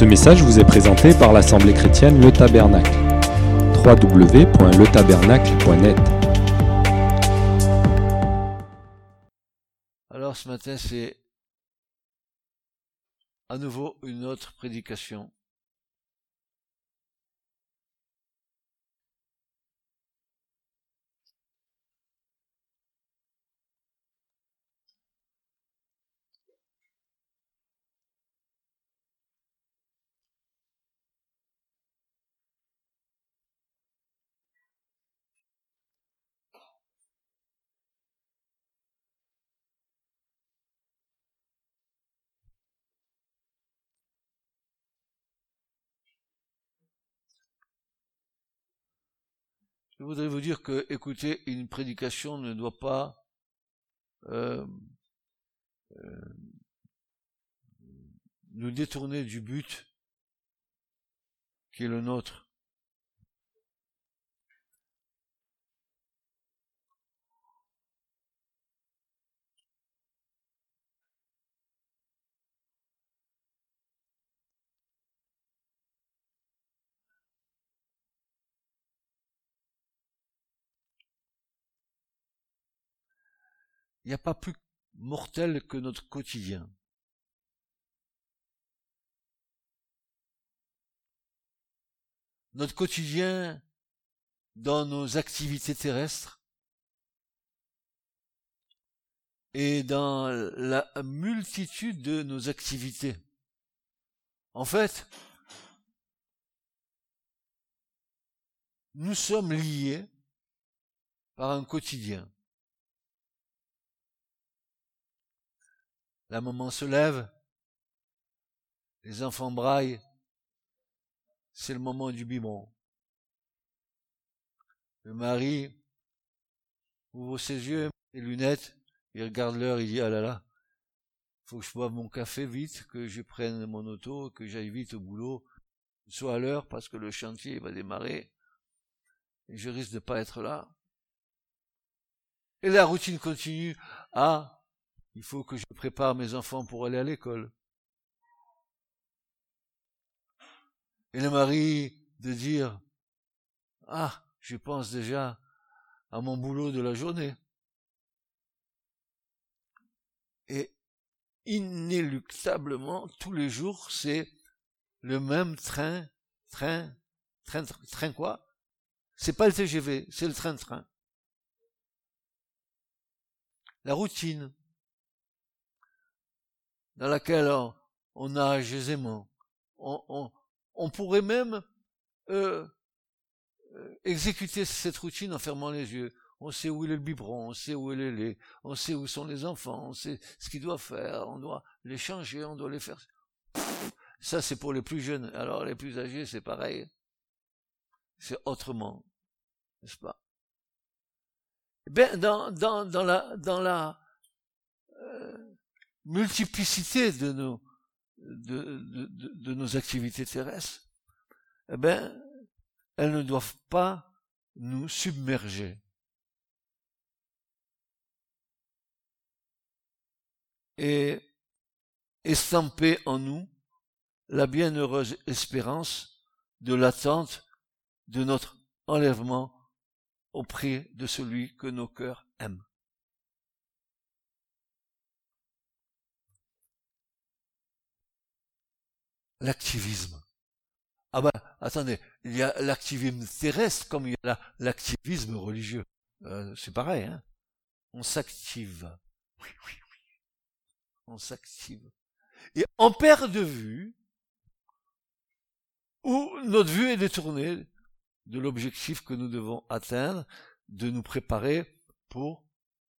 Ce message vous est présenté par l'Assemblée chrétienne Le Tabernacle. www.letabernacle.net Alors ce matin, c'est à nouveau une autre prédication. Je voudrais vous dire que écouter une prédication ne doit pas euh, euh, nous détourner du but qui est le nôtre. Il n'y a pas plus mortel que notre quotidien. Notre quotidien dans nos activités terrestres et dans la multitude de nos activités. En fait, nous sommes liés par un quotidien. La maman se lève, les enfants braillent, c'est le moment du biberon. Le mari ouvre ses yeux, les lunettes, il regarde l'heure, il dit, ah là là, faut que je boive mon café vite, que je prenne mon auto, que j'aille vite au boulot, sois à l'heure parce que le chantier va démarrer, et je risque de pas être là. Et la routine continue. Ah, il faut que je prépare mes enfants pour aller à l'école. Et le mari de dire, ah, je pense déjà à mon boulot de la journée. Et inéluctablement, tous les jours, c'est le même train, train, train, train, quoi? C'est pas le TGV, c'est le train-train. La routine dans laquelle on, nage aisément. On, pourrait même euh, euh, exécuter cette routine en fermant les yeux. On sait où est le biberon, on sait où est le lait, on sait où sont les enfants, on sait ce qu'ils doivent faire, on doit les changer, on doit les faire. Ça, c'est pour les plus jeunes. Alors, les plus âgés, c'est pareil. C'est autrement. N'est-ce pas? Ben, dans, dans, dans la, dans la, multiplicité de nos, de, de, nos activités terrestres, eh ben, elles ne doivent pas nous submerger. Et estamper en nous la bienheureuse espérance de l'attente de notre enlèvement auprès de celui que nos cœurs aiment. L'activisme. Ah ben, attendez, il y a l'activisme terrestre comme il y a l'activisme religieux. Euh, c'est pareil, hein. On s'active. Oui, oui, oui. On s'active. Et on perd de vue où notre vue est détournée de l'objectif que nous devons atteindre, de nous préparer pour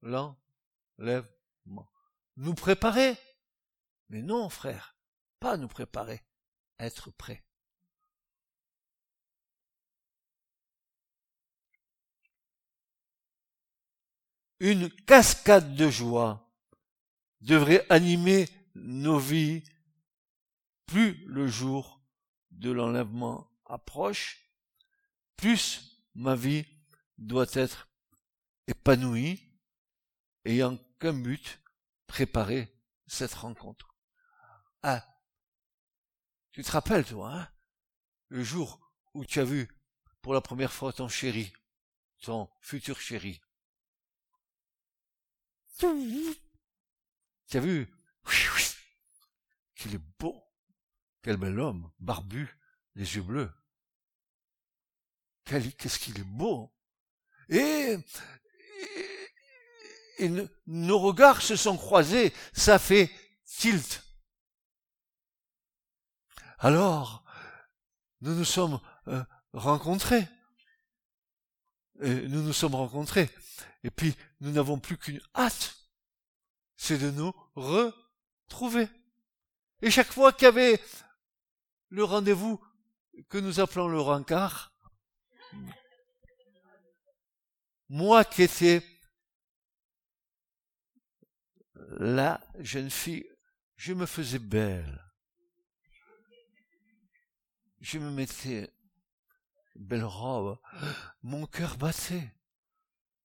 l'enlèvement. Nous préparer? Mais non, frère, pas nous préparer être prêt. Une cascade de joie devrait animer nos vies plus le jour de l'enlèvement approche, plus ma vie doit être épanouie, ayant qu'un but, préparer cette rencontre. Tu te rappelles, toi, hein Le jour où tu as vu pour la première fois ton chéri, ton futur chéri? Tu as vu? Qu'il est beau. Quel bel homme, barbu, les yeux bleus. Qu'est-ce qu'il est beau. Et, et, nos regards se sont croisés, ça fait tilt. Alors, nous nous sommes euh, rencontrés. Nous nous sommes rencontrés. Et puis, nous n'avons plus qu'une hâte. C'est de nous retrouver. Et chaque fois qu'il y avait le rendez-vous que nous appelons le rencard, moi qui étais la jeune fille, je me faisais belle. Je me mettais belle robe. Mon cœur battait.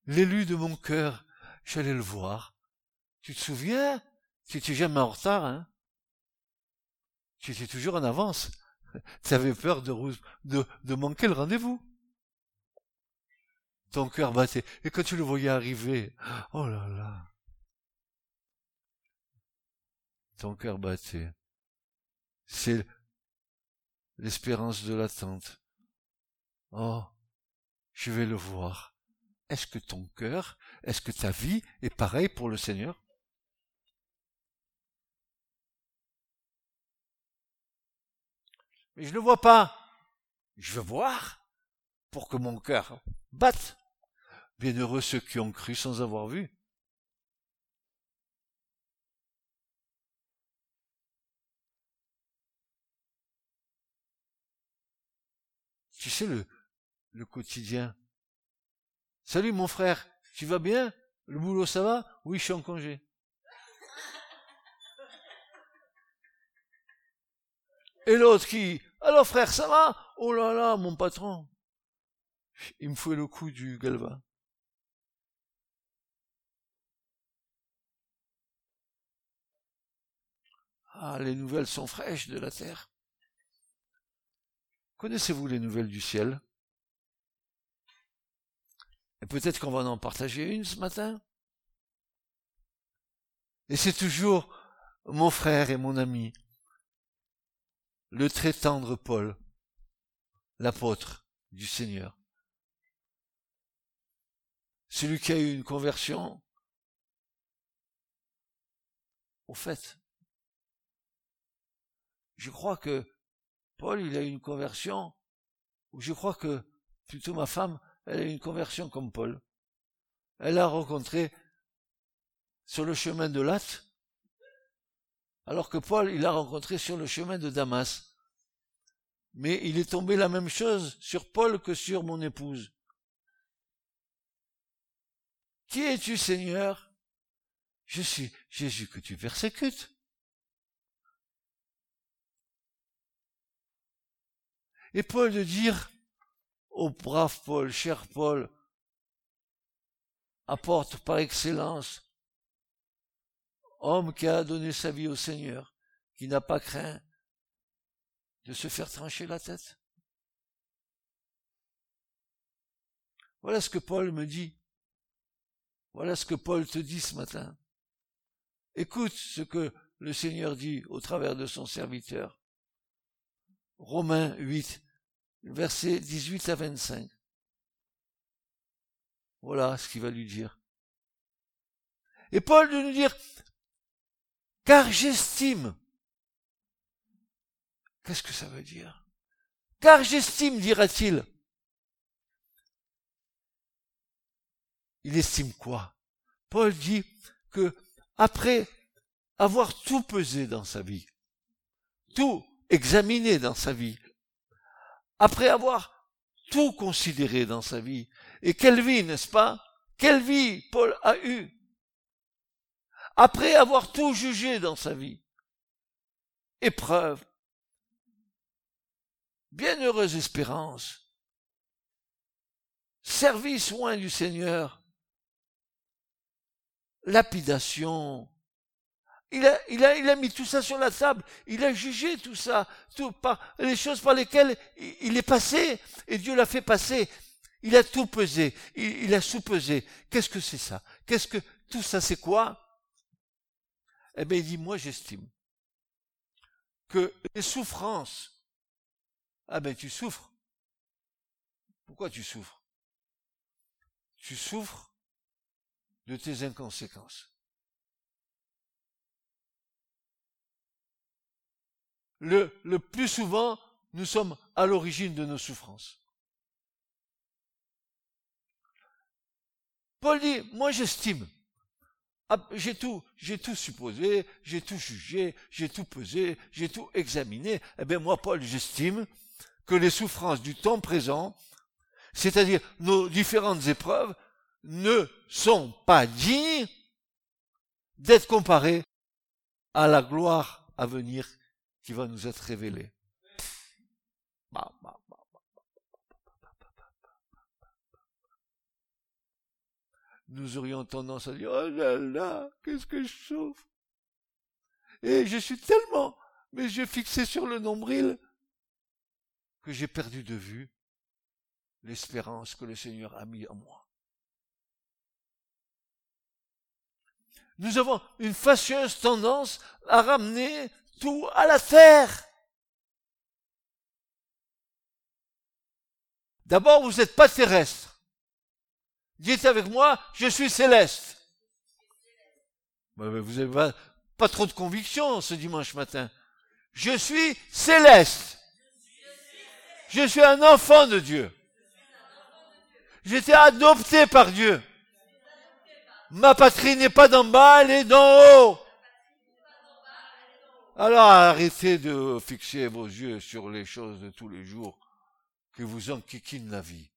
L'élu de mon cœur, j'allais le voir. Tu te souviens? Tu étais jamais en retard, hein? Tu étais toujours en avance. Tu avais peur de, de, de manquer le rendez-vous. Ton cœur battait. Et quand tu le voyais arriver, oh là là. Ton cœur battait. C'est l'espérance de l'attente. Oh, je vais le voir. Est-ce que ton cœur, est-ce que ta vie est pareille pour le Seigneur? Mais je ne vois pas. Je veux voir pour que mon cœur batte. Bienheureux ceux qui ont cru sans avoir vu. Tu sais, le, le quotidien. Salut mon frère, tu vas bien? Le boulot ça va? Oui, je suis en congé. Et l'autre qui Alors frère, ça va? Oh là là, mon patron. Il me fouet le coup du galva. Ah, les nouvelles sont fraîches de la terre. Connaissez-vous les nouvelles du ciel? Et peut-être qu'on va en partager une ce matin? Et c'est toujours mon frère et mon ami, le très tendre Paul, l'apôtre du Seigneur. Celui qui a eu une conversion, au fait, je crois que Paul, il a eu une conversion, ou je crois que plutôt ma femme, elle a eu une conversion comme Paul. Elle a rencontré sur le chemin de Latte, alors que Paul, il l'a rencontré sur le chemin de Damas. Mais il est tombé la même chose sur Paul que sur mon épouse. Qui es-tu, Seigneur? Je suis Jésus que tu persécutes. Et Paul de dire au brave Paul, cher Paul, apporte par excellence, homme qui a donné sa vie au Seigneur, qui n'a pas craint de se faire trancher la tête. Voilà ce que Paul me dit. Voilà ce que Paul te dit ce matin. Écoute ce que le Seigneur dit au travers de son serviteur. Romains 8, versets 18 à 25. Voilà ce qu'il va lui dire. Et Paul de nous dire, car j'estime. Qu'est-ce que ça veut dire? Car j'estime, dira-t-il. Il estime quoi? Paul dit que après avoir tout pesé dans sa vie, tout examiné dans sa vie, après avoir tout considéré dans sa vie. Et quelle vie, n'est-ce pas? Quelle vie Paul a eue? Après avoir tout jugé dans sa vie. Épreuve. Bienheureuse espérance. Service loin du Seigneur. Lapidation. Il a, mis tout ça sur la table. Il a jugé tout ça, tout, par, les choses par lesquelles il, est passé. Et Dieu l'a fait passer. Il a tout pesé. Il, il a sous-pesé. Qu'est-ce que c'est ça? Qu'est-ce que tout ça c'est quoi? Eh bien, il dit, moi j'estime que les souffrances, ah ben tu souffres. Pourquoi tu souffres? Tu souffres de tes inconséquences. Le, plus souvent, nous sommes à l'origine de nos souffrances. Paul dit, moi j'estime ah, j'ai tout, j'ai tout supposé, j'ai tout jugé, j'ai tout pesé, j'ai tout examiné. Eh bien, moi, Paul, j'estime que les souffrances du temps présent, c'est-à-dire nos différentes épreuves, ne sont pas dignes d'être comparées à la gloire à venir qui va nous être. Bah, bah, nous aurions tendance à dire Oh là là, qu'est-ce que je souffre Et je suis tellement mes yeux fixés sur le nombril que j'ai perdu de vue l'espérance que le Seigneur a mis en moi. Nous avons une fâcheuse tendance à ramener tout à la terre. D'abord, vous n'êtes pas terrestre. Dites avec moi, je suis céleste. Vous n'avez pas, trop de conviction ce dimanche matin. Je suis céleste. Je suis un enfant de Dieu. J'étais adopté par Dieu. Ma patrie n'est pas d'en bas, elle est d'en haut. Alors arrêtez de fixer vos yeux sur les choses de tous les jours qui vous enquiquinent la vie.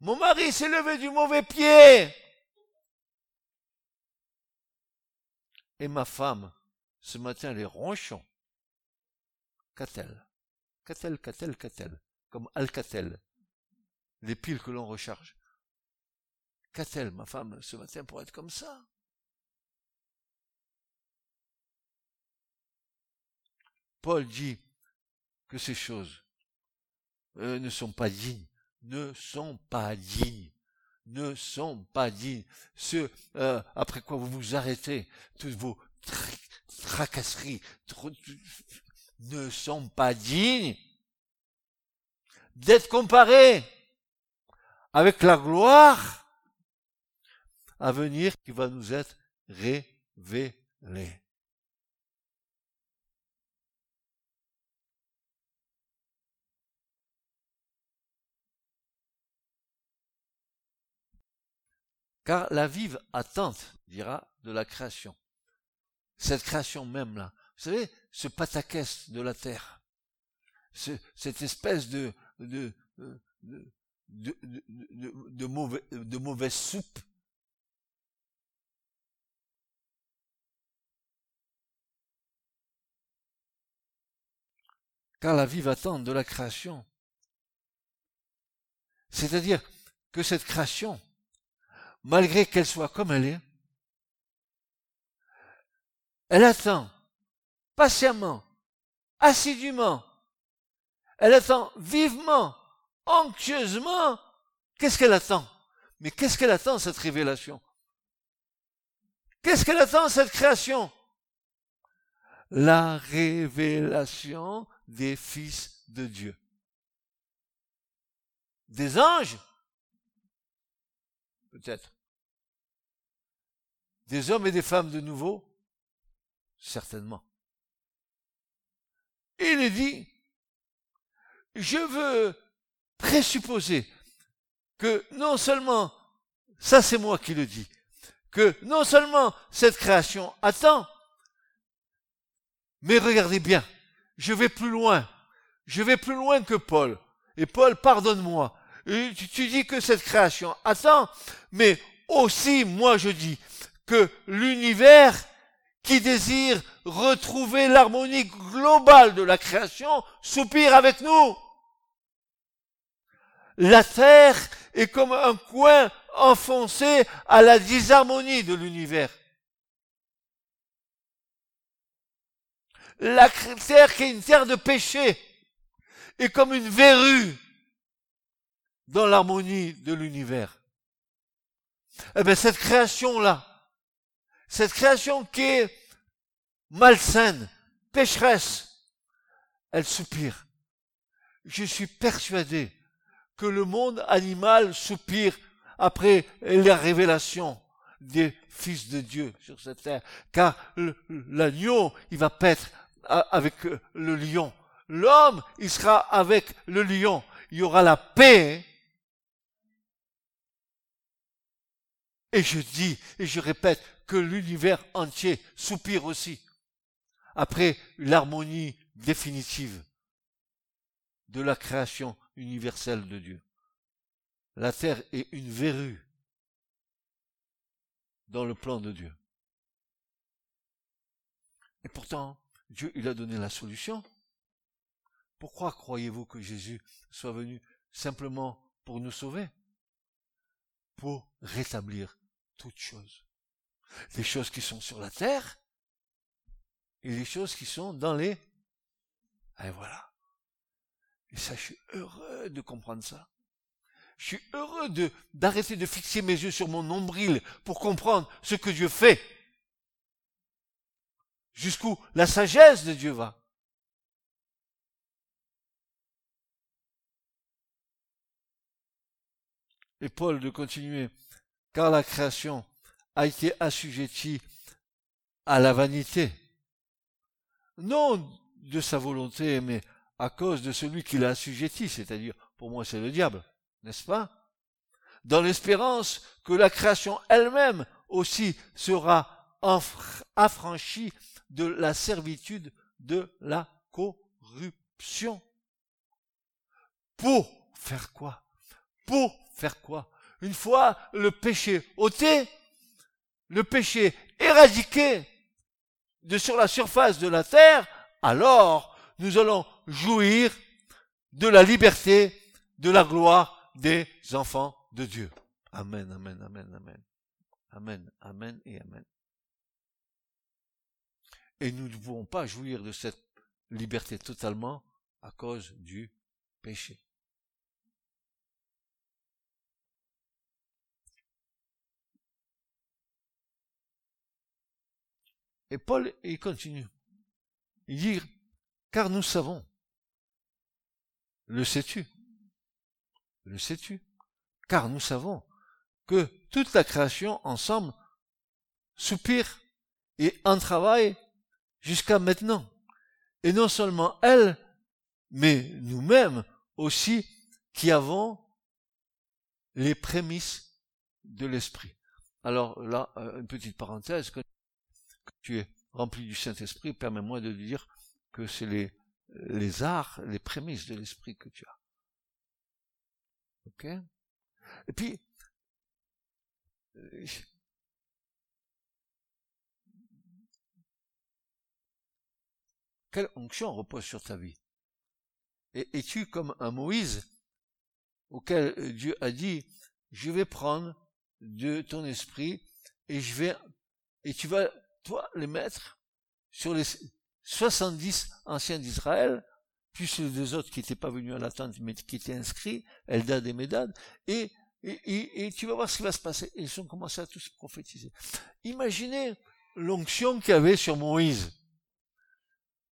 Mon mari s'est levé du mauvais pied. Et ma femme, ce matin, elle est ronchon. Qu'a-t-elle? Qu'a-t-elle, qu'a-t-elle, qu'a-t-elle? Comme Alcatel, les piles que l'on recharge. Qu'a-t-elle, ma femme, ce matin, pour être comme ça? Paul dit que ces choses euh, ne sont pas dignes ne sont pas dignes ne sont pas dignes. Ceux euh, après quoi vous vous arrêtez, toutes vos tracasseries ne sont pas dignes d'être comparés avec la gloire à venir qui va nous être révélée. Car la vive attente, dira, de la création. Cette création même-là. Vous savez, ce pataquès de la terre. cette espèce de, de, de, de, de, mauvais, de mauvaise soupe. Car la vive attente de la création. C'est-à-dire que cette création malgré qu'elle soit comme elle est, elle attend patiemment, assidûment, elle attend vivement, anxieusement. Qu'est-ce qu'elle attend? Mais qu'est-ce qu'elle attend, cette révélation? Qu'est-ce qu'elle attend, cette création? La révélation des fils de Dieu. Des anges? Peut-être. Des hommes et des femmes de nouveau? Certainement. Il est dit, je veux présupposer que non seulement, ça c'est moi qui le dis, que non seulement cette création attend, mais regardez bien, je vais plus loin, je vais plus loin que Paul. Et Paul, pardonne-moi, tu dis que cette création attend, mais aussi, moi je dis, que l'univers qui désire retrouver l'harmonie globale de la création soupire avec nous. La terre est comme un coin enfoncé à la disharmonie de l'univers. La terre qui est une terre de péché est comme une verrue dans l'harmonie de l'univers. Eh bien, cette création-là, cette création qui est malsaine, pécheresse, elle soupire. Je suis persuadé que le monde animal soupire après la révélation des fils de Dieu sur cette terre. Car l'agneau, il va paître avec le lion. L'homme, il sera avec le lion. Il y aura la paix. Et je dis, et je répète, que l'univers entier soupire aussi. Après l'harmonie définitive de la création universelle de Dieu. La terre est une verrue dans le plan de Dieu. Et pourtant, Dieu, il a donné la solution. Pourquoi croyez-vous que Jésus soit venu simplement pour nous sauver? Pour rétablir toutes choses. Les choses qui sont sur la terre et les choses qui sont dans les... Et voilà. Et ça, je suis heureux de comprendre ça. Je suis heureux d'arrêter de fixer mes yeux sur mon nombril pour comprendre ce que Dieu fait. Jusqu'où la sagesse de Dieu va. Et Paul de continuer, car la création a été assujettie à la vanité. Non de sa volonté, mais à cause de celui qui l'a assujetti, c'est-à-dire, pour moi, c'est le diable n'est-ce pas? Dans l'espérance que la création elle-même aussi sera affranchie de la servitude de la corruption. Pour faire quoi? Pour faire quoi? Une fois le péché ôté, le péché éradiqué de sur la surface de la terre, alors nous allons jouir de la liberté, de la gloire des enfants de Dieu. Amen, amen, amen, amen. Amen, amen et amen. Et nous ne pouvons pas jouir de cette liberté totalement à cause du péché. Et Paul, il continue. Il dit, car nous savons, le sais-tu, le sais-tu? Car nous savons que toute la création ensemble soupire et en travaille jusqu'à maintenant. Et non seulement elle, mais nous-mêmes aussi qui avons les prémices de l'esprit. Alors là, euh, une petite parenthèse, tu es rempli du Saint-Esprit, permets-moi de dire que c'est les, les arts, les prémices de l'esprit que tu as. Ok? Et puis, quelle onction repose sur ta vie? Es-tu comme un Moïse auquel Dieu a dit, je vais prendre de ton esprit et je vais, et tu vas, toi, les mettre sur les 70 anciens d'Israël plus les deux autres qui n'étaient pas venus à l'attente, mais qui étaient inscrits, Eldad et Medad, et, tu vas voir ce qui va se passer. Ils ont commencé à tous prophétiser. Imaginez l'onction qu'il y avait sur Moïse.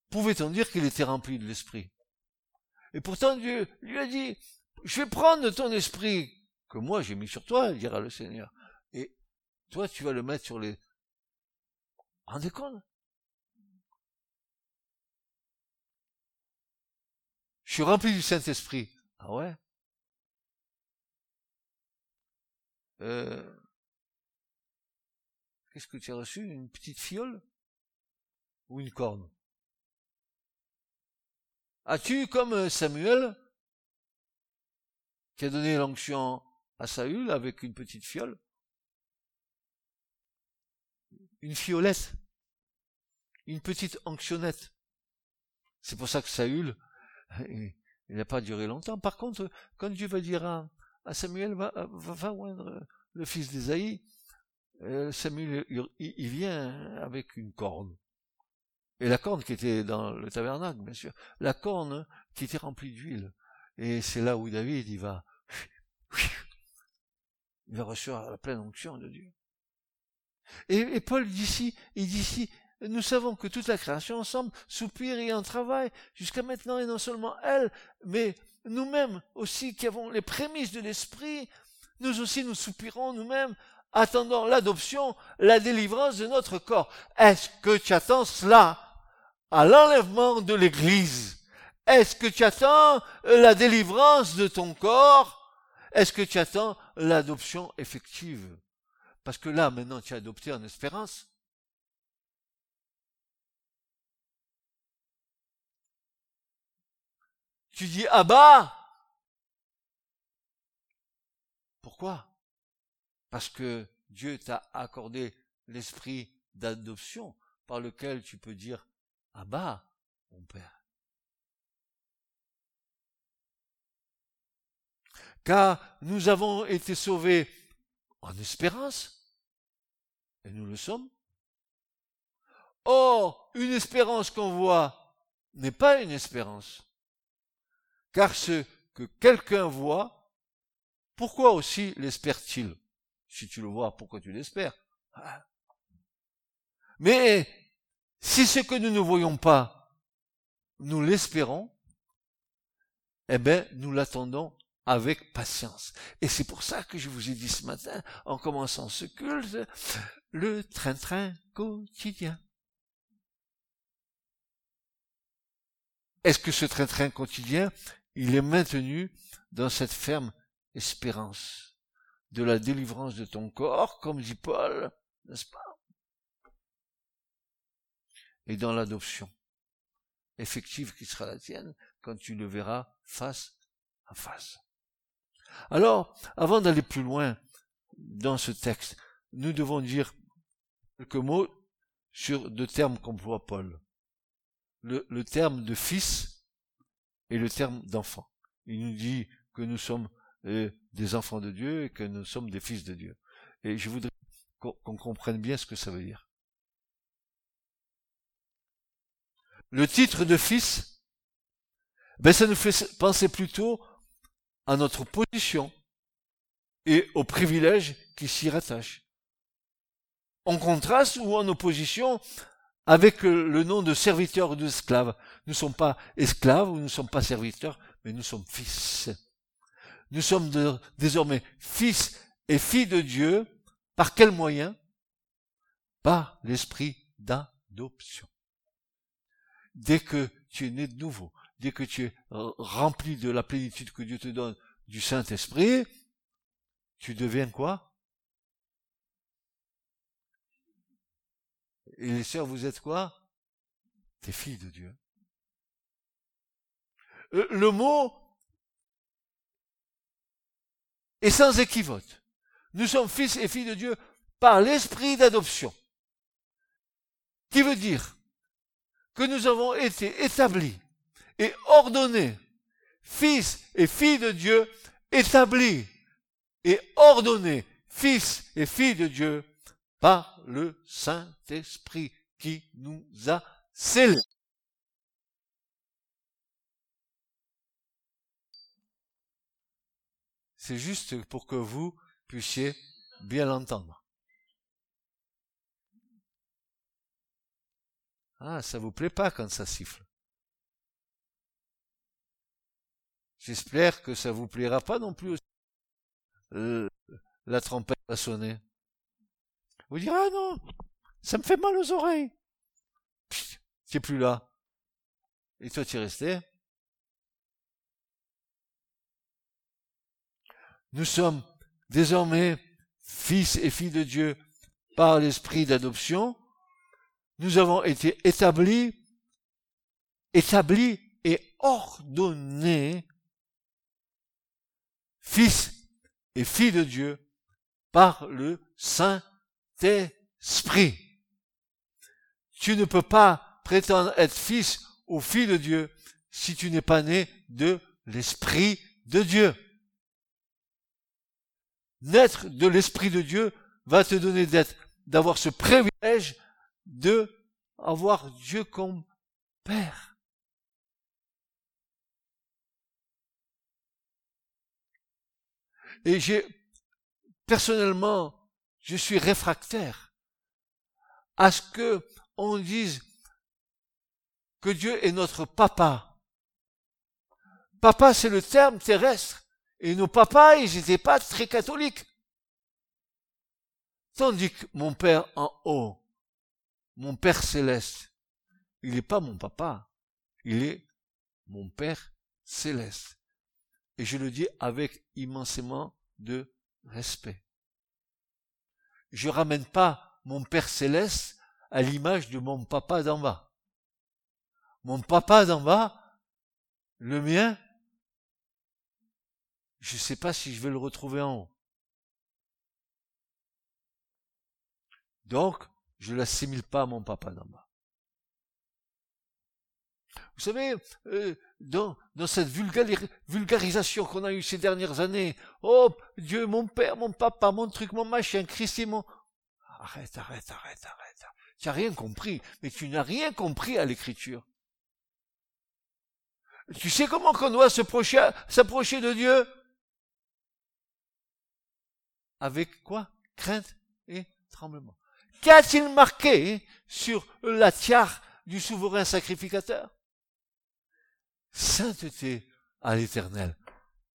Pouvait-on dire qu'il était rempli de l'esprit? Et pourtant Dieu lui a dit, je vais prendre ton esprit que moi j'ai mis sur toi, dira le Seigneur. Et toi, tu vas le mettre sur les... Rendez compte Je suis rempli du Saint-Esprit. Ah ouais? Euh, Qu'est-ce que tu as reçu? Une petite fiole? Ou une corne? As-tu, comme euh, Samuel, qui a donné l'onction à Saül avec une petite fiole Une fiolette Une petite onctionnette C'est pour ça que Saül il n'a pas duré longtemps. Par contre, quand Dieu va dire à, Samuel, va, va, le fils d'Ésaïe, euh, Samuel, il, vient avec une corne. Et la corne qui était dans le tabernacle, bien sûr. La corne qui était remplie d'huile. Et c'est là où David, il va, il va recevoir la pleine onction de Dieu. Et, Paul dit ici, il dit ici, nous savons que toute la création ensemble soupire et en travaille jusqu'à maintenant, et non seulement elle, mais nous-mêmes aussi qui avons les prémices de l'esprit, nous aussi nous soupirons nous-mêmes, attendant l'adoption, la délivrance de notre corps. Est-ce que tu attends cela à l'enlèvement de l'Église? Est-ce que tu attends la délivrance de ton corps? Est-ce que tu attends l'adoption effective? Parce que là, maintenant, tu as adopté en espérance. Tu dis Abba Pourquoi? Parce que Dieu t'a accordé l'esprit d'adoption par lequel tu peux dire Abba, mon Père. Car nous avons été sauvés en espérance, et nous le sommes. Or, une espérance qu'on voit n'est pas une espérance. Car ce que quelqu'un voit, pourquoi aussi l'espère-t-il? Si tu le vois, pourquoi tu l'espères? Ah. Mais si ce que nous ne voyons pas, nous l'espérons, eh bien, nous l'attendons avec patience. Et c'est pour ça que je vous ai dit ce matin, en commençant ce culte, le train-train quotidien. Est-ce que ce train-train quotidien, il est maintenu dans cette ferme espérance de la délivrance de ton corps, comme dit Paul, n'est-ce pas? Et dans l'adoption effective qui sera la tienne quand tu le verras face à face. Alors, avant d'aller plus loin dans ce texte, nous devons dire quelques mots sur deux termes qu'emploie Paul. Le, terme de fils et le terme d'enfant. Il nous dit que nous sommes euh, des enfants de Dieu et que nous sommes des fils de Dieu. Et je voudrais qu'on comprenne bien ce que ça veut dire. Le titre de fils, ben ça nous fait penser plutôt à notre position et aux privilèges qui s'y rattachent. En contraste ou en opposition avec le nom de serviteur ou d'esclave. Nous ne sommes pas esclaves ou nous ne sommes pas serviteurs, mais nous sommes fils. Nous sommes désormais fils et filles de Dieu. Par quel moyen Par l'esprit d'adoption. Dès que tu es né de nouveau, dès que tu es rempli de la plénitude que Dieu te donne du Saint-Esprit, tu deviens quoi? Et les sœurs, vous êtes quoi? Des filles de Dieu. Euh, le mot est sans équivoque. Nous sommes fils et filles de Dieu par l'esprit d'adoption. Qui veut dire que nous avons été établis et ordonnés, fils et filles de Dieu, établis et ordonnés, fils et filles de Dieu, par le Saint-Esprit qui nous a scellés. C'est juste pour que vous puissiez bien l'entendre. Ah, ça vous plaît pas quand ça siffle. J'espère que ça vous plaira pas non plus. Euh, la trompette va sonner. Vous direz, ah non, ça me fait mal aux oreilles. Tu plus là. Et toi, tu es resté? Nous sommes désormais fils et filles de Dieu par l'esprit d'adoption. Nous avons été établis, établis et ordonnés fils et filles de Dieu par le Saint esprit. Tu ne peux pas prétendre être fils ou fille de Dieu si tu n'es pas né de l'esprit de Dieu. Naître de l'esprit de Dieu va te donner d'être, d'avoir ce privilège de avoir Dieu comme Père. Et j'ai, personnellement, je suis réfractaire à ce que on dise que Dieu est notre papa. Papa, c'est le terme terrestre. Et nos papas, ils n'étaient pas très catholiques. Tandis que mon père en haut, mon père céleste, il n'est pas mon papa. Il est mon père céleste. Et je le dis avec immensément de respect. Je ramène pas mon père céleste à l'image de mon papa d'en bas. Mon papa d'en bas, le mien, je ne sais pas si je vais le retrouver en haut. Donc, je l'assimile pas à mon papa d'en bas. Vous savez, euh, dans, dans cette vulgarisation qu'on a eue ces dernières années, oh Dieu, mon père, mon papa, mon truc, mon machin, Christ mon... Arrête, arrête, arrête, arrête. Tu n'as rien compris, mais tu n'as rien compris à l'écriture. Tu sais comment qu'on doit s'approcher de Dieu? Avec quoi? Crainte et tremblement. Qu'a-t-il marqué sur la tiare du souverain sacrificateur? Sainteté à l'éternel.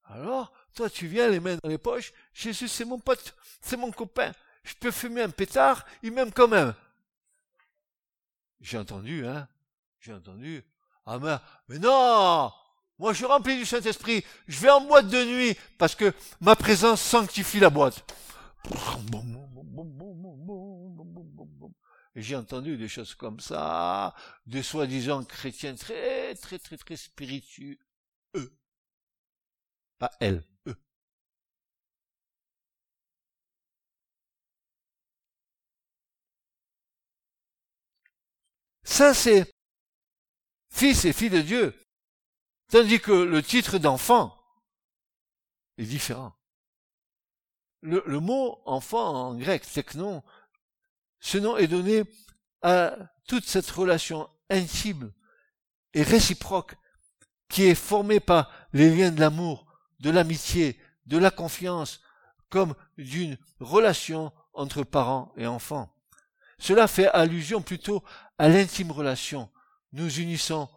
Alors, toi, tu viens les mains dans les poches. Jésus, c'est mon pote, c'est mon copain. Je peux fumer un pétard, il m'aime quand même. J'ai entendu, hein J'ai entendu. Ah mais, mais non Moi, je suis rempli du Saint-Esprit. Je vais en boîte de nuit parce que ma présence sanctifie la boîte. J'ai entendu des choses comme ça, de soi-disant chrétiens très, très, très, très spiritueux. Pas elle, eux. Ça, c'est fils et fille de Dieu. Tandis que le titre d'enfant est différent. Le, le, mot enfant en grec, technon, ce nom est donné à toute cette relation intime et réciproque qui est formée par les liens de l'amour, de l'amitié, de la confiance, comme d'une relation entre parents et enfants. Cela fait allusion plutôt à l'intime relation nous unissons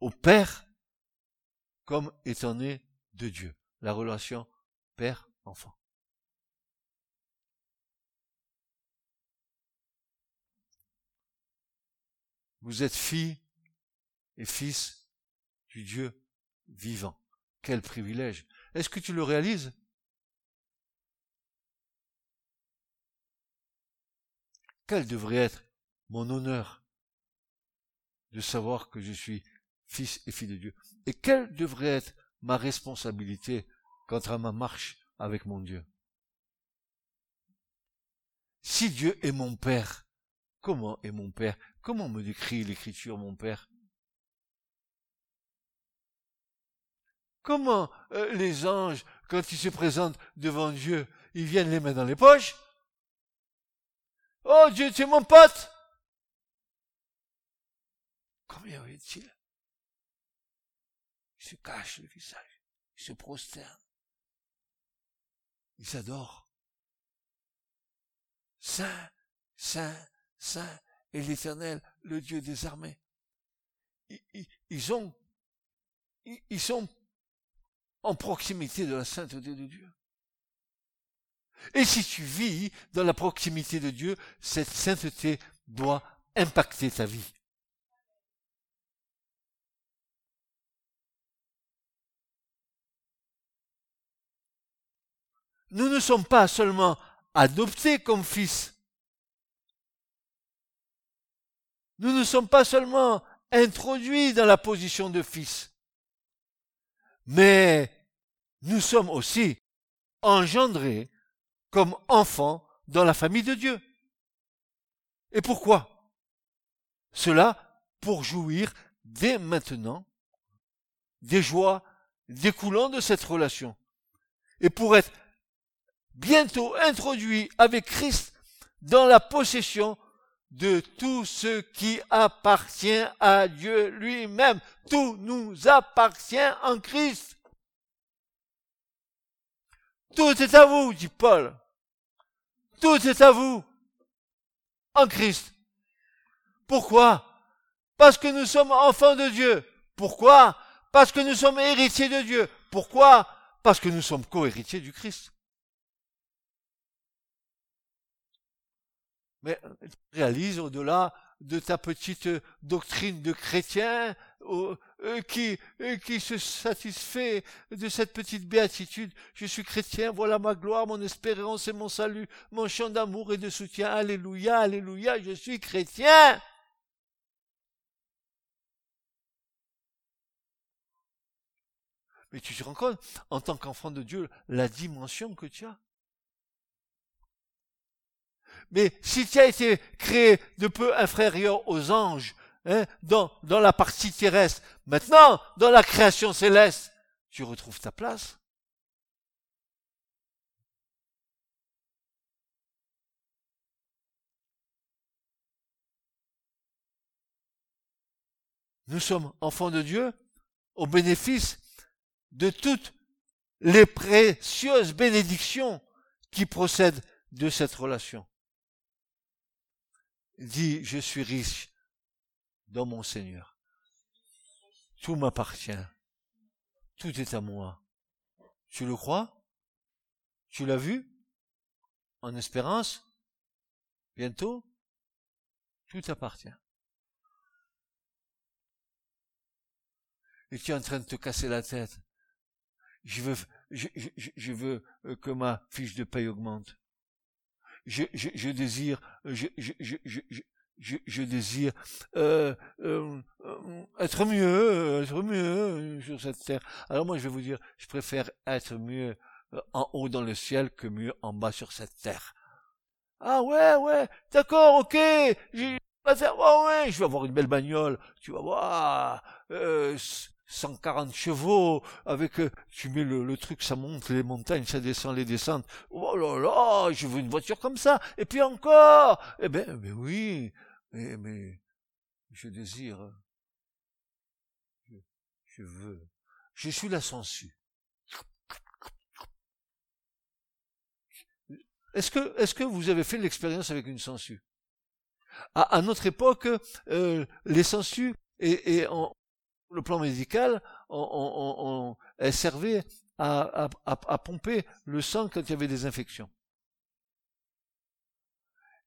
au Père comme étant né de Dieu. La relation Père-enfant. Vous êtes fille et fils du Dieu vivant. Quel privilège. Est-ce que tu le réalises? Quel devrait être mon honneur de savoir que je suis fils et fille de Dieu? Et quelle devrait être ma responsabilité quant à ma marche avec mon Dieu? Si Dieu est mon Père, comment est mon Père? Comment me décrit l'Écriture mon Père? Comment euh, les anges, quand ils se présentent devant Dieu, ils viennent les mains dans les poches? Oh Dieu, tu es mon pote! Combien est-il? Il se cache le visage, il se prosterne, il s'adore. Saint, Saint, Saint est l'Éternel, le Dieu des armées. Ils sont en proximité de la sainteté de Dieu. Et si tu vis dans la proximité de Dieu, cette sainteté doit impacter ta vie. Nous ne sommes pas seulement adoptés comme fils. Nous ne sommes pas seulement introduits dans la position de fils. Mais nous sommes aussi engendrés comme enfants dans la famille de Dieu. Et pourquoi? Cela pour jouir dès maintenant des joies découlant de cette relation. Et pour être bientôt introduit avec Christ dans la possession de tout ce qui appartient à Dieu lui-même. Tout nous appartient en Christ. Tout est à vous, dit Paul. Tout est à vous en Christ. Pourquoi? Parce que nous sommes enfants de Dieu. Pourquoi? Parce que nous sommes héritiers de Dieu. Pourquoi? Parce que nous sommes co-héritiers du Christ. Mais réalise au-delà de ta petite doctrine de chrétien euh, qui, qui se satisfait de cette petite béatitude. Je suis chrétien, voilà ma gloire, mon espérance et mon salut, mon chant d'amour et de soutien. Alléluia, alléluia, je suis chrétien. Mais tu te rends compte, en tant qu'enfant de Dieu, la dimension que tu as. Mais si tu as été créé de peu inférieur aux anges, hein, dans, dans la partie terrestre, maintenant, dans la création céleste, tu retrouves ta place. Nous sommes enfants de Dieu au bénéfice de toutes les précieuses bénédictions qui procèdent de cette relation dit, je suis riche dans mon Seigneur. Tout m'appartient. Tout est à moi. Tu le crois? Tu l'as vu? En espérance? Bientôt? Tout appartient. Et tu es en train de te casser la tête. Je veux, je, je veux euh, que ma fiche de paye augmente je, je, je désire, je, je, je, je, je, désire euh, euh, être mieux, être mieux sur cette terre. Alors moi, je vais vous dire, je préfère être mieux euh, en haut dans le ciel que mieux en bas sur cette terre. Ah ouais, ouais, d'accord, ok. Je, ouais, je vais avoir une belle bagnole. Tu vas voir. Euh, 140 chevaux, avec, euh, tu mets le, truc, ça monte les montagnes, ça descend les descentes. Oh là là, je veux une voiture comme ça. Et puis encore. Eh ben, mais oui, mais, mais, je désire. Je, veux. Je suis la sangsue. Est-ce que, est-ce que vous avez fait l'expérience avec une sangsue? À, à, notre époque, euh, les sangsues et, et en, le plan médical, on, servait à, à, pomper le sang quand il y avait des infections.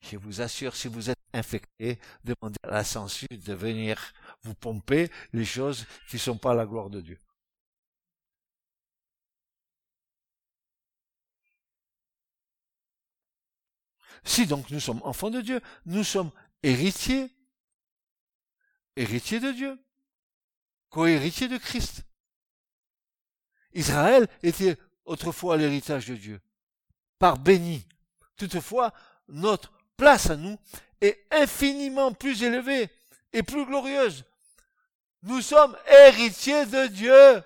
Je vous assure, si vous êtes infecté, demandez à la censure de venir vous pomper les choses qui ne sont pas à la gloire de Dieu. Si donc nous sommes enfants de Dieu, nous sommes héritiers, héritiers de Dieu co-héritier de Christ. Israël était autrefois l'héritage de Dieu, par béni. Toutefois, notre place à nous est infiniment plus élevée et plus glorieuse. Nous sommes héritiers de Dieu.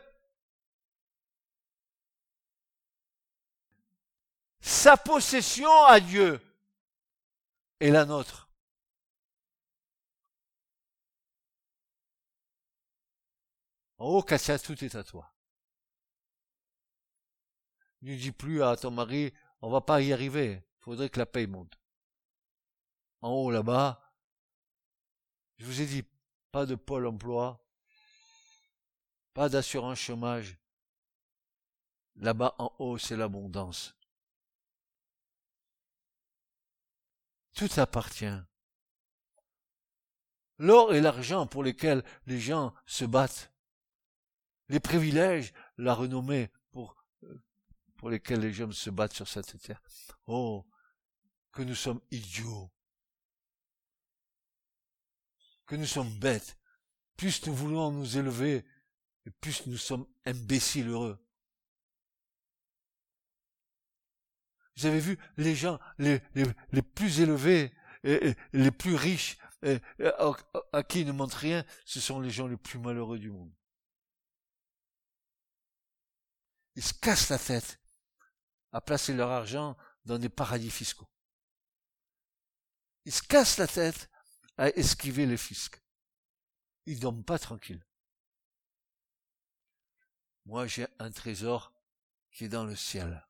Sa possession à Dieu est la nôtre. Oh, Cassia, tout est à toi. Ne dis plus à ton mari, on va pas y arriver. Faudrait que la paye monte. En haut, là-bas, je vous ai dit, pas de pôle emploi, pas d'assurance chômage. Là-bas, en haut, c'est l'abondance. Tout appartient. L'or et l'argent pour lesquels les gens se battent les privilèges, la renommée pour, euh, pour lesquels les hommes se battent sur cette terre. Oh, que nous sommes idiots, que nous sommes bêtes. Plus nous voulons nous élever, et plus nous sommes imbéciles heureux. Vous avez vu les gens les, plus élevés, et, les plus riches, à, à qui ils ne montrent rien, ce sont les gens les plus malheureux du monde. Ils se cassent la tête à placer leur argent dans des paradis fiscaux. ils se cassent la tête à esquiver les fiscs. Ils dorment pas tranquilles. Moi, j'ai un trésor qui est dans le ciel,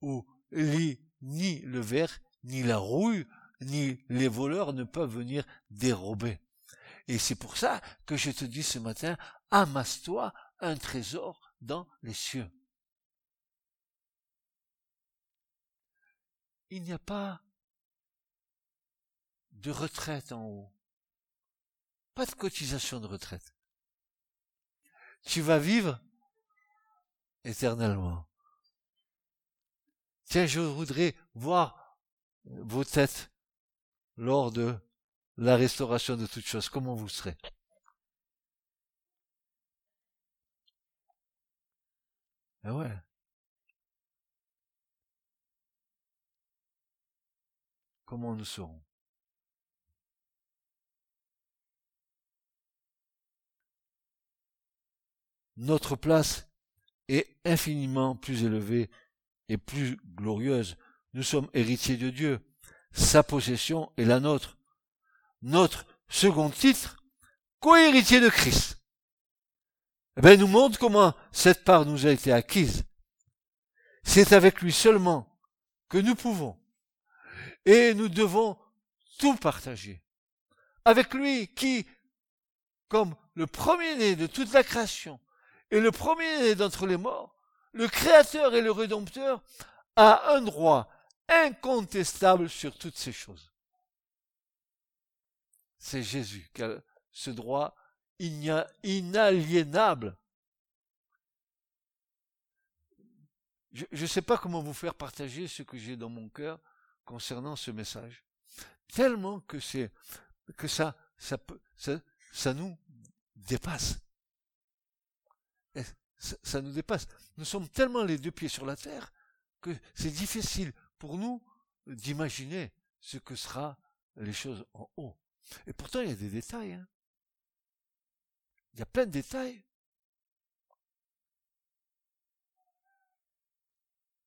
où ni le verre, ni la rouille, ni les voleurs ne peuvent venir dérober. Et c'est pour ça que je te dis ce matin, amasse-toi un trésor dans les cieux. Il n'y a pas de retraite en haut. Pas de cotisation de retraite. Tu vas vivre éternellement. Tiens, je voudrais voir vos têtes lors de la restauration de toutes choses. Comment vous serez? Ah ouais. Comment nous serons? Notre place est infiniment plus élevée et plus glorieuse. Nous sommes héritiers de Dieu. Sa possession est la nôtre. Notre second titre, co-héritier de Christ. Eh nous montre comment cette part nous a été acquise. C'est avec lui seulement que nous pouvons et nous devons tout partager. Avec lui qui, comme le premier-né de toute la création et le premier-né d'entre les morts, le Créateur et le Rédempteur, a un droit incontestable sur toutes ces choses. C'est Jésus qui a ce droit inaliénable. Je ne sais pas comment vous faire partager ce que j'ai dans mon cœur concernant ce message. Tellement que c'est que ça, ça, nous dépasse. Ça, ça nous dépasse. Nous sommes tellement les deux pieds sur la terre que c'est difficile pour nous d'imaginer ce que sera les choses en haut. Et pourtant, il y a des détails. Hein. Il y a plein de détails.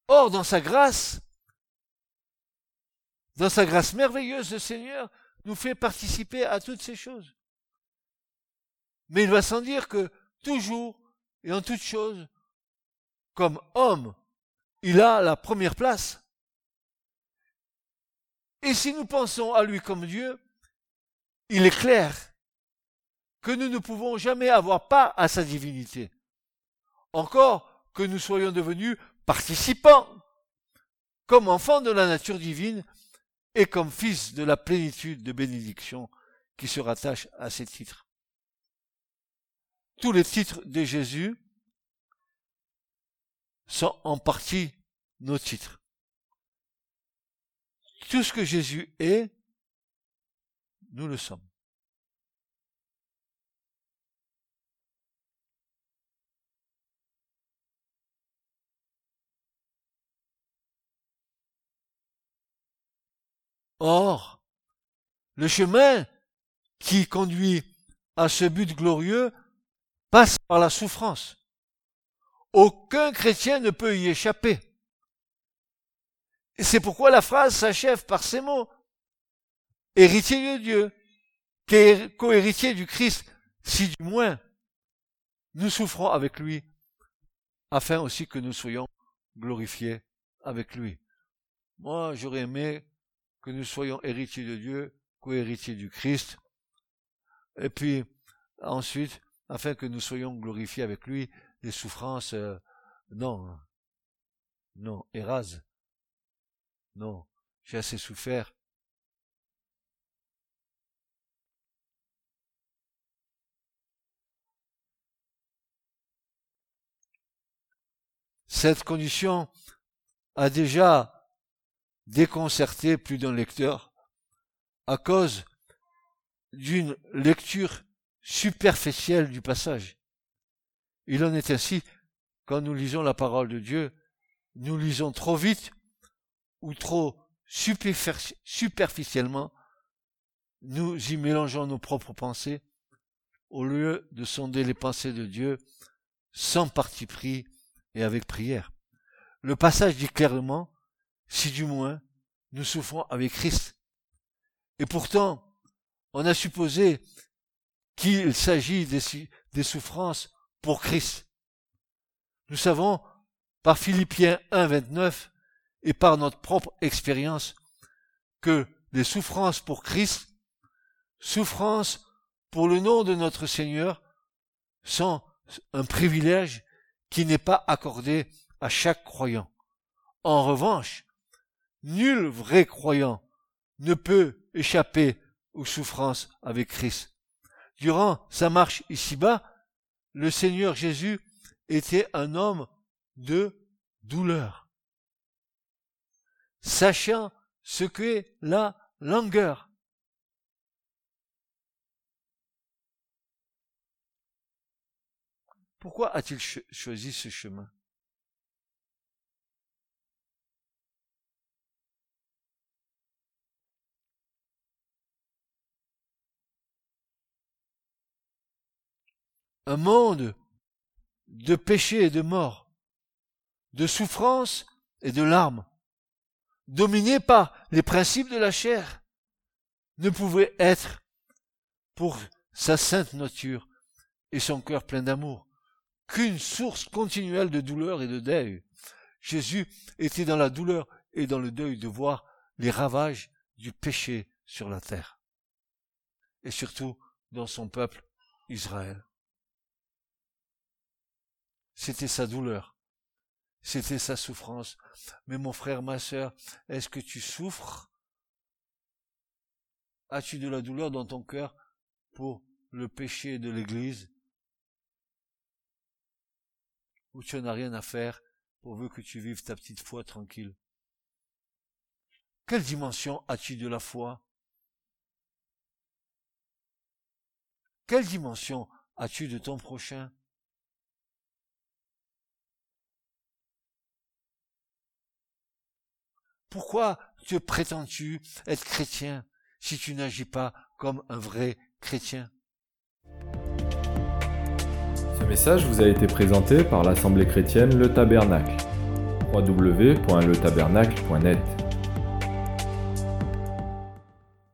Or, dans sa grâce, dans sa grâce merveilleuse, le Seigneur nous fait participer à toutes ces choses. Mais il va sans dire que toujours et en toutes choses, comme homme, il a la première place. Et si nous pensons à lui comme Dieu, il est clair que nous ne pouvons jamais avoir part à sa divinité. Encore que nous soyons devenus participants, comme enfants de la nature divine et comme fils de la plénitude de bénédiction qui se rattache à ces titres. Tous les titres de Jésus sont en partie nos titres. Tout ce que Jésus est, nous le sommes. Or, le chemin qui conduit à ce but glorieux passe par la souffrance. Aucun chrétien ne peut y échapper. C'est pourquoi la phrase s'achève par ces mots. Héritier de Dieu, co-héritier du Christ, si du moins nous souffrons avec lui, afin aussi que nous soyons glorifiés avec lui. Moi, j'aurais aimé que nous soyons héritiers de Dieu, co-héritiers du Christ, et puis ensuite, afin que nous soyons glorifiés avec lui, les souffrances, euh, non, non, érase, non, j'ai assez souffert. Cette condition a déjà déconcerter plus d'un lecteur à cause d'une lecture superficielle du passage. Il en est ainsi quand nous lisons la parole de Dieu, nous lisons trop vite ou trop superficiellement, nous y mélangeons nos propres pensées au lieu de sonder les pensées de Dieu sans parti pris et avec prière. Le passage dit clairement si du moins nous souffrons avec Christ, Et pourtant, on a supposé qu'il s'agit des, souffrances pour Christ. Nous savons, par Philippiens 1, 29, et par notre propre expérience, que les souffrances pour Christ, souffrances pour le nom de notre Seigneur, sont un privilège qui n'est pas accordé à chaque croyant. En revanche, nul vrai croyant ne peut échapper aux souffrances avec Christ. Durant sa marche ici-bas, le Seigneur Jésus était un homme de douleur, sachant ce qu'est la langueur. Pourquoi a-t-il choisi ce chemin? Un monde de péché et de mort, de souffrance et de larmes, dominé par les principes de la chair, ne pouvait être pour sa sainte nature et son cœur plein d'amour qu'une source continuelle de douleur et de deuil. Jésus était dans la douleur et dans le deuil de voir les ravages du péché sur la terre, et surtout dans son peuple Israël. C'était sa douleur. C'était sa souffrance. Mais mon frère, ma sœur, est-ce que tu souffres? As-tu de la douleur dans ton cœur pour le péché de l'Église? Ou tu n'as rien à faire pourvu que tu vives ta petite foi tranquille? Quelle dimension as-tu de la foi? Quelle dimension as-tu de ton prochain? Pourquoi te prétends-tu être chrétien si tu n'agis pas comme un vrai chrétien? Ce message vous a été présenté par l'Assemblée chrétienne Le Tabernacle. www.letabernacle.net